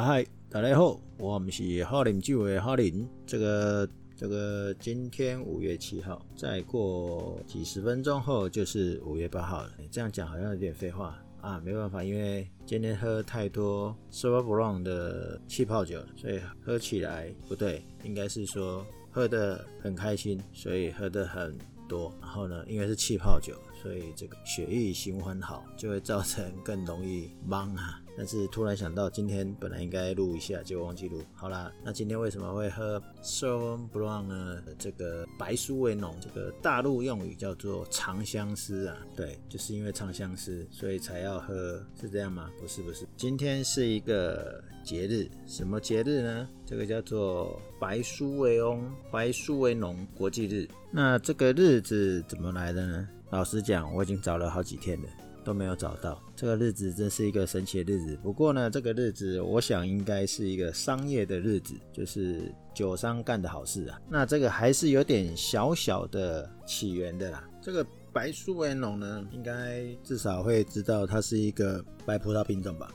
嗨，大家好，我们是好邻居的好邻。这个这个，今天五月七号，再过几十分钟后就是五月八号了。这样讲好像有点废话啊，没办法，因为今天喝太多 Sauvignon 的气泡酒了，所以喝起来不对，应该是说喝得很开心，所以喝得很多。然后呢，因为是气泡酒，所以这个血液循环好，就会造成更容易懵啊。但是突然想到，今天本来应该录一下，结果忘记录。好啦，那今天为什么会喝 Sauvignon Blanc 呢？这个白苏维农，这个大陆用语叫做长相思啊。对，就是因为长相思，所以才要喝，是这样吗？不是，不是。今天是一个节日，什么节日呢？这个叫做白苏维翁白苏维农国际日。那这个日子怎么来的呢？老实讲，我已经找了好几天了。都没有找到这个日子，真是一个神奇的日子。不过呢，这个日子我想应该是一个商业的日子，就是酒商干的好事啊。那这个还是有点小小的起源的啦。这个白苏维农呢，应该至少会知道它是一个白葡萄品种吧。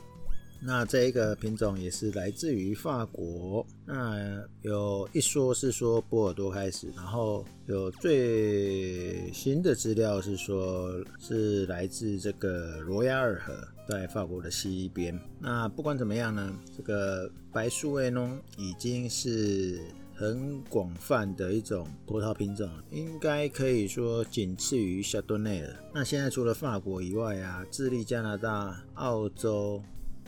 那这一个品种也是来自于法国，那有一说是说波尔多开始，然后有最新的资料是说是来自这个罗亚尔河，在法国的西边。那不管怎么样呢，这个白苏维农已经是很广泛的一种葡萄品种，应该可以说仅次于夏多内了。那现在除了法国以外啊，智利、加拿大、澳洲。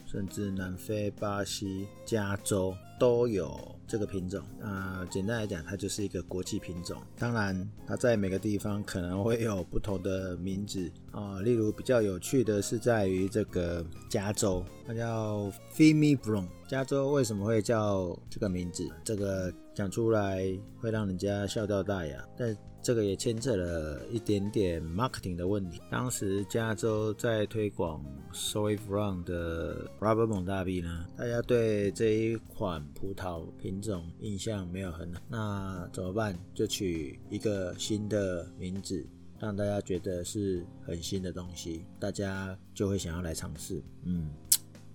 甚至南非、巴西、加州都有这个品种。啊、简单来讲，它就是一个国际品种。当然，它在每个地方可能会有不同的名字啊、例如，比较有趣的是在于这个加州，它叫 Fimi Blanc。加州为什么会叫这个名字？这个讲出来会让人家笑掉大牙。但这个也牵扯了一点点 marketing 的问题。当时加州在推广 Sauvignon Blanc 的 Robert Mondavi 呢，大家对这一款葡萄品种印象没有很好，那怎么办？就取一个新的名字，让大家觉得是很新的东西，大家就会想要来尝试。嗯，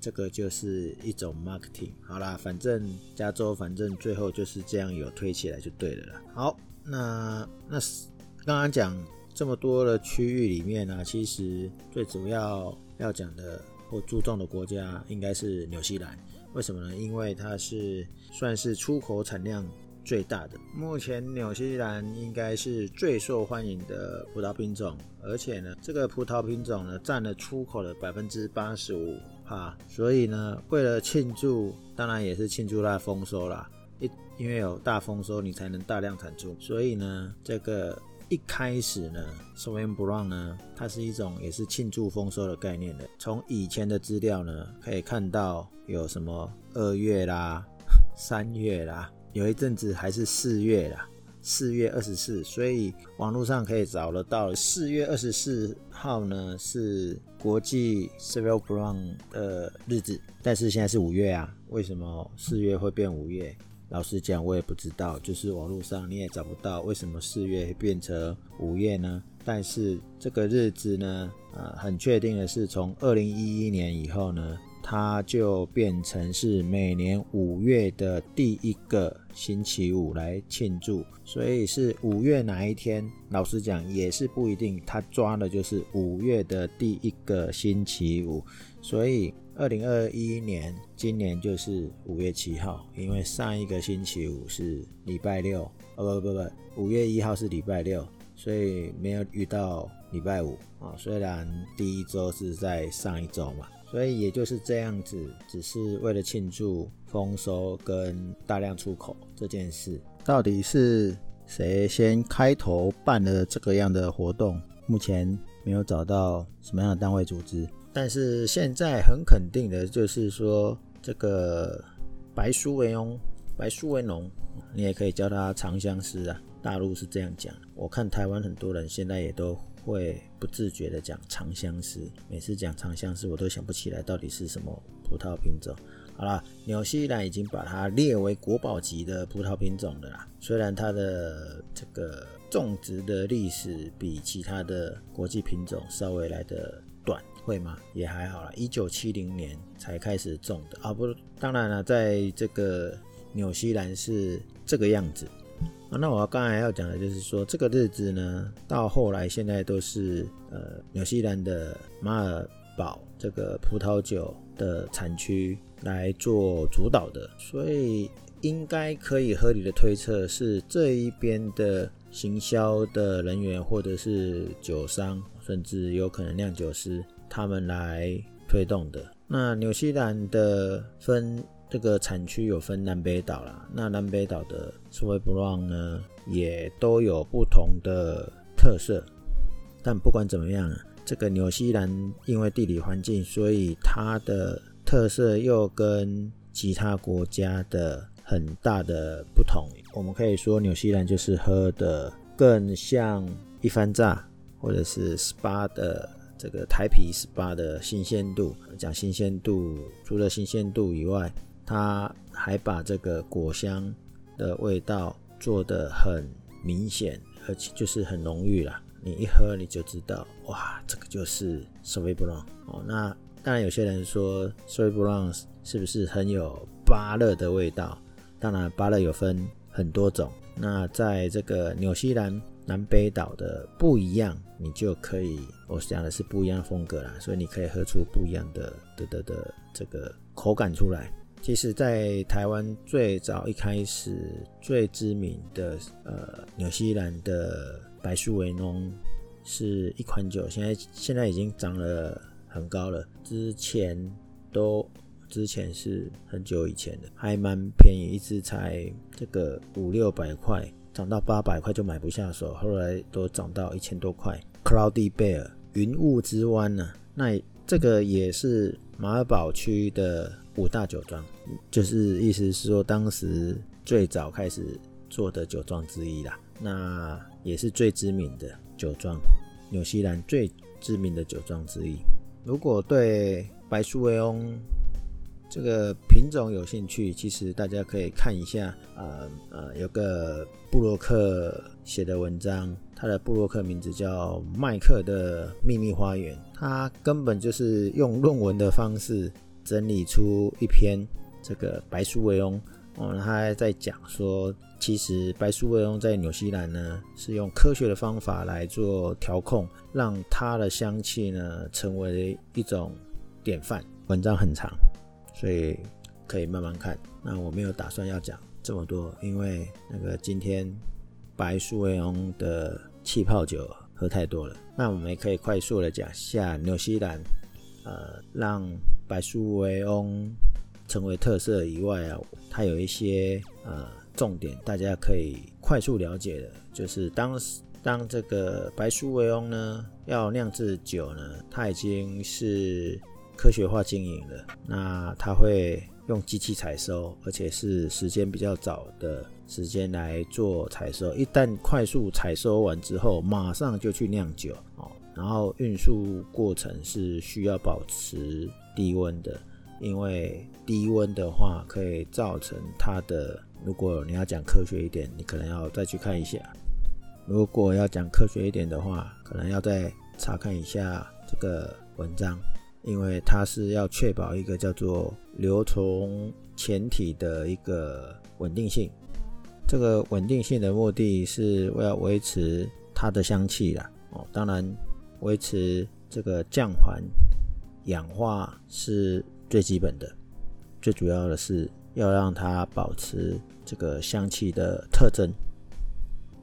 这个就是一种 marketing。好啦，反正加州反正最后就是这样有推起来就对了啦。好。那那是刚刚讲这么多的区域里面呢、其实最主要要讲的或注重的国家应该是纽西兰。为什么呢？因为它是算是出口产量最大的。目前纽西兰应该是最受欢迎的葡萄品种，而且呢，这个葡萄品种呢占了出口的百分之八十五啊。所以呢，为了庆祝，当然也是庆祝它的丰收啦。因为有大丰收，你才能大量产出。所以呢，这个一开始呢，Sauvignon Blanc 呢，它是一种也是庆祝丰收的概念的。从以前的资料呢，可以看到有什么二月啦、三月啦，有一阵子还是四月啦，四月二十四。所以网络上可以找得到，四月二十四号呢是国际 Sauvignon Blanc 的日子。但是现在是五月啊，为什么四月会变五月？老实讲，我也不知道，就是网络上你也找不到为什么四月变成五月呢？但是这个日子呢，呃，很确定的是，从二零一一年以后呢，它就变成是每年五月的第一个星期五来庆祝，所以是五月哪一天？老实讲也是不一定，它抓的就是五月的第一个星期五，所以。二零二一年，今年就是五月七号，因为上一个星期五是礼拜六，哦不不不，五月一号是礼拜六，所以没有遇到礼拜五啊。虽然第一周是在上一周嘛，所以也就是这样子，只是为了庆祝丰收跟大量出口这件事。到底是谁先开头办了这个样的活动？目前没有找到什么样的单位组织。但是现在很肯定的就是说，这个白苏维翁、白苏维农，你也可以叫它长相思啊。大陆是这样讲，我看台湾很多人现在也都会不自觉的讲长相思。每次讲长相思，我都想不起来到底是什么葡萄品种。好啦，纽西兰已经把它列为国宝级的葡萄品种了啦。虽然它的这个种植的历史比其他的国际品种稍微来的。短，会吗？也还好啦，一九七零年才开始种的啊。不，当然了，在这个纽西兰是这个样子啊。那我刚才要讲的就是说，这个日子呢，到后来现在都是呃纽西兰的马尔堡这个葡萄酒的产区来做主导的，所以应该可以合理的推测是这一边的行销的人员或者是酒商，甚至有可能酿酒师。他们来推动的。那纽西兰的分这个产区有分南北岛啦，那南北岛的 Sauvignon 呢，也都有不同的特色。但不管怎么样，这个纽西兰因为地理环境，所以它的特色又跟其他国家的很大的不同。我们可以说，纽西兰就是喝的更像一番炸，或者是 SPA 的。这个台啤十八的新鲜度，讲新鲜度，除了新鲜度以外，它还把这个果香的味道做得很明显，而且就是很浓郁啦。你一喝你就知道，哇，这个就是 s o v i g n o n 哦。那当然有些人说 s o v i g n o n 是不是很有芭乐的味道？当然芭乐有分很多种。那在这个纽西兰。南北岛的不一样，你就可以，我讲的是不一样的风格啦，所以你可以喝出不一样的的的的这个口感出来。其实，在台湾最早一开始最知名的呃纽西兰的白苏维农是一款酒，现在现在已经涨了很高了，之前都之前是很久以前的，还蛮便宜，一支才这个五六百块。涨到八百块就买不下手，后来都涨到一千多块。Cloudy Bear 云雾之湾呢、那这个也是马尔堡区的五大酒庄，就是意思是说当时最早开始做的酒庄之一啦。那也是最知名的酒庄，纽西兰最知名的酒庄之一。如果对白苏维翁这个品种有兴趣，其实大家可以看一下，呃呃，有个布洛克写的文章，他的布洛克名字叫麦克的秘密花园，他根本就是用论文的方式整理出一篇这个白苏维翁，哦，他还在讲说，其实白苏维翁在纽西兰呢是用科学的方法来做调控，让它的香气呢成为一种典范。文章很长。所以可以慢慢看。那我没有打算要讲这么多，因为那个今天白苏维翁的气泡酒喝太多了。那我们也可以快速的讲下纽西兰，呃，让白苏维翁成为特色以外啊，它有一些呃重点，大家可以快速了解的，就是当时当这个白苏维翁呢要酿制酒呢，它已经是。科学化经营了，那它会用机器采收，而且是时间比较早的时间来做采收。一旦快速采收完之后，马上就去酿酒哦。然后运输过程是需要保持低温的，因为低温的话可以造成它的。如果你要讲科学一点，你可能要再去看一下。如果要讲科学一点的话，可能要再查看一下这个文章。因为它是要确保一个叫做流从前体的一个稳定性，这个稳定性的目的是为了维持它的香气啦。哦，当然维持这个降环氧化是最基本的，最主要的是要让它保持这个香气的特征。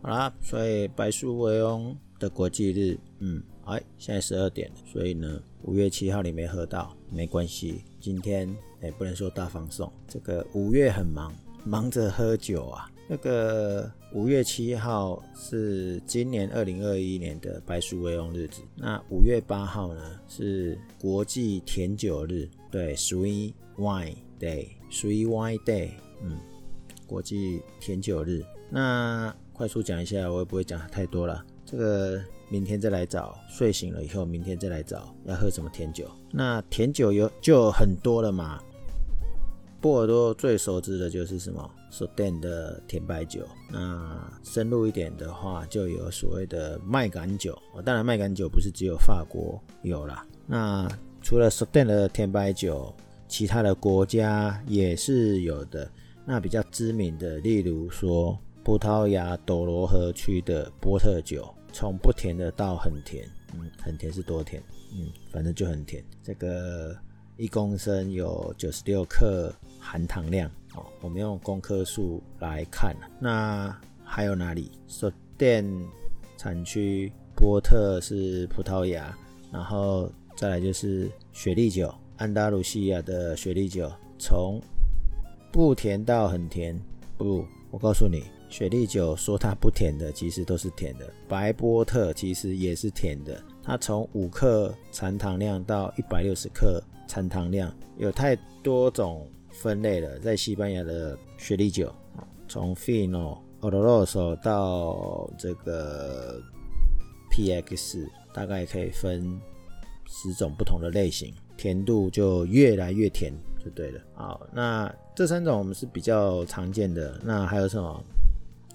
好啦，所以白苏维翁的国际日，嗯。哎，现在十二点了，所以呢，五月七号你没喝到没关系。今天哎，不能说大放送，这个五月很忙，忙着喝酒啊。那个五月七号是今年二零二一年的白苏维翁日子，那五月八号呢是国际甜酒日，对，Sweet Wine Day，Sweet Wine Day，嗯，国际甜酒日。那快速讲一下，我也不会讲太多了，这个。明天再来找，睡醒了以后，明天再来找，要喝什么甜酒？那甜酒有就很多了嘛。波尔多最熟知的就是什么 s o d a n 的甜白酒。那深入一点的话，就有所谓的麦秆酒。当然，麦秆酒不是只有法国有啦，那除了 s o d a n 的甜白酒，其他的国家也是有的。那比较知名的，例如说葡萄牙朵罗河区的波特酒，从不甜的到很甜，嗯，很甜是多甜？嗯，反正就很甜。这个一公升有九十六克含糖量哦，我们用公克数来看。那还有哪里？Soden 产区波特是葡萄牙，然后再来就是雪莉酒，安达卢西亚的雪莉酒，从不甜到很甜。不，我告诉你，雪莉酒说它不甜的，其实都是甜的。白波特其实也是甜的，它从五克残糖量到一百六十克残糖量，有太多种分类了。在西班牙的雪莉酒，从 Fino、Oloroso 到这个 PX，大概可以分十种不同的类型，甜度就越来越甜。就对了，好，那这三种我们是比较常见的。那还有什么？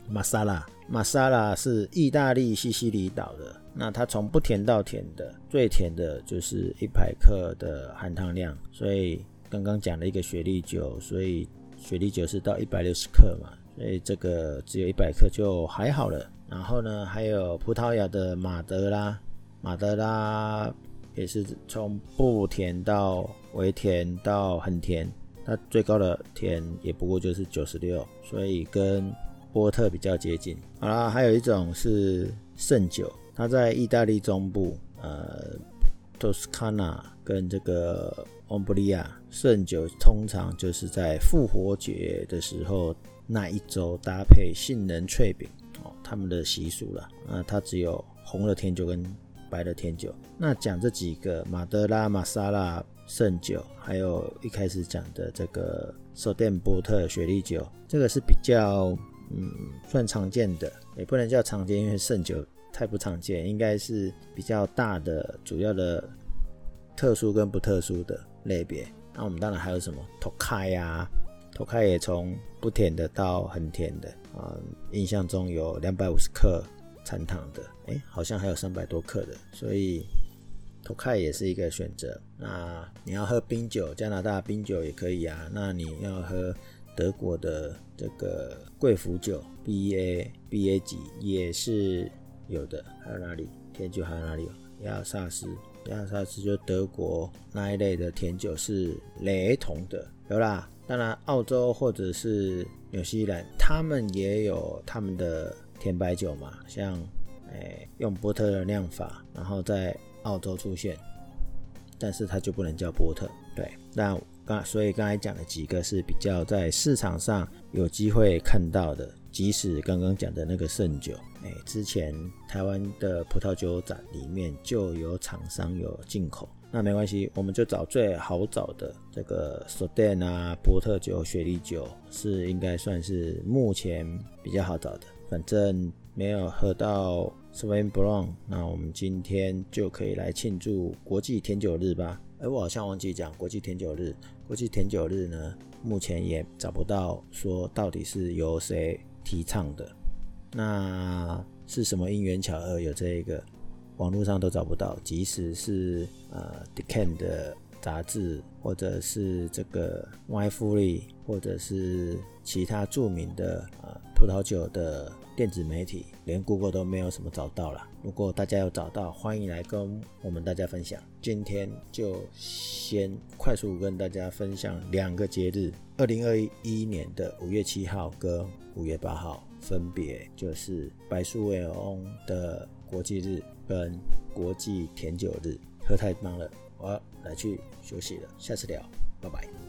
玛莎拉，玛莎拉是意大利西西里岛的。那它从不甜到甜的，最甜的就是一百克的含糖量。所以刚刚讲了一个雪莉酒，所以雪莉酒是到一百六十克嘛，所以这个只有一百克就还好了。然后呢，还有葡萄牙的马德拉，马德拉也是从不甜到。微甜到很甜，它最高的甜也不过就是九十六，所以跟波特比较接近。好啦，还有一种是圣酒，它在意大利中部，呃，托斯卡纳跟这个翁布利亚。圣酒通常就是在复活节的时候那一周搭配杏仁脆饼哦，他们的习俗了。那它只有红的甜酒跟白的甜酒。那讲这几个马德拉、玛莎拉。圣酒，还有一开始讲的这个手电波特雪莉酒，这个是比较嗯算常见的，也不能叫常见，因为圣酒太不常见，应该是比较大的主要的特殊跟不特殊的类别。那我们当然还有什么 Tokai 呀 toka 也从不甜的到很甜的啊，印象中有两百五十克残糖的，哎，好像还有三百多克的，所以。托开也是一个选择。那你要喝冰酒，加拿大冰酒也可以啊。那你要喝德国的这个贵腐酒，BA BA 级也是有的。还有哪里？甜酒还有哪里有？亚萨斯，亚萨斯就德国那一类的甜酒是雷同的，有啦。当然，澳洲或者是纽西兰，他们也有他们的甜白酒嘛，像诶、用波特的酿法，然后在。澳洲出现，但是它就不能叫波特。对，那刚所以刚才讲的几个是比较在市场上有机会看到的。即使刚刚讲的那个圣酒，哎，之前台湾的葡萄酒展里面就有厂商有进口，那没关系，我们就找最好找的这个 s o d a n 啊，波特酒、雪莉酒是应该算是目前比较好找的，反正没有喝到。Sauvignon Blanc，那我们今天就可以来庆祝国际甜酒日吧。哎，我好像忘记讲国际甜酒日。国际甜酒日呢，目前也找不到说到底是由谁提倡的。那是什么因缘巧合有这一个？网络上都找不到，即使是呃《Decan》的杂志，或者是这个 YFury 或者是其他著名的呃葡萄酒的。电子媒体连 Google 都没有什么找到了。如果大家有找到，欢迎来跟我们大家分享。今天就先快速跟大家分享两个节日：二零二一年的五月七号跟五月八号，分别就是白苏维翁的国际日跟国际甜酒日。喝太忙了，我要来去休息了。下次聊，拜拜。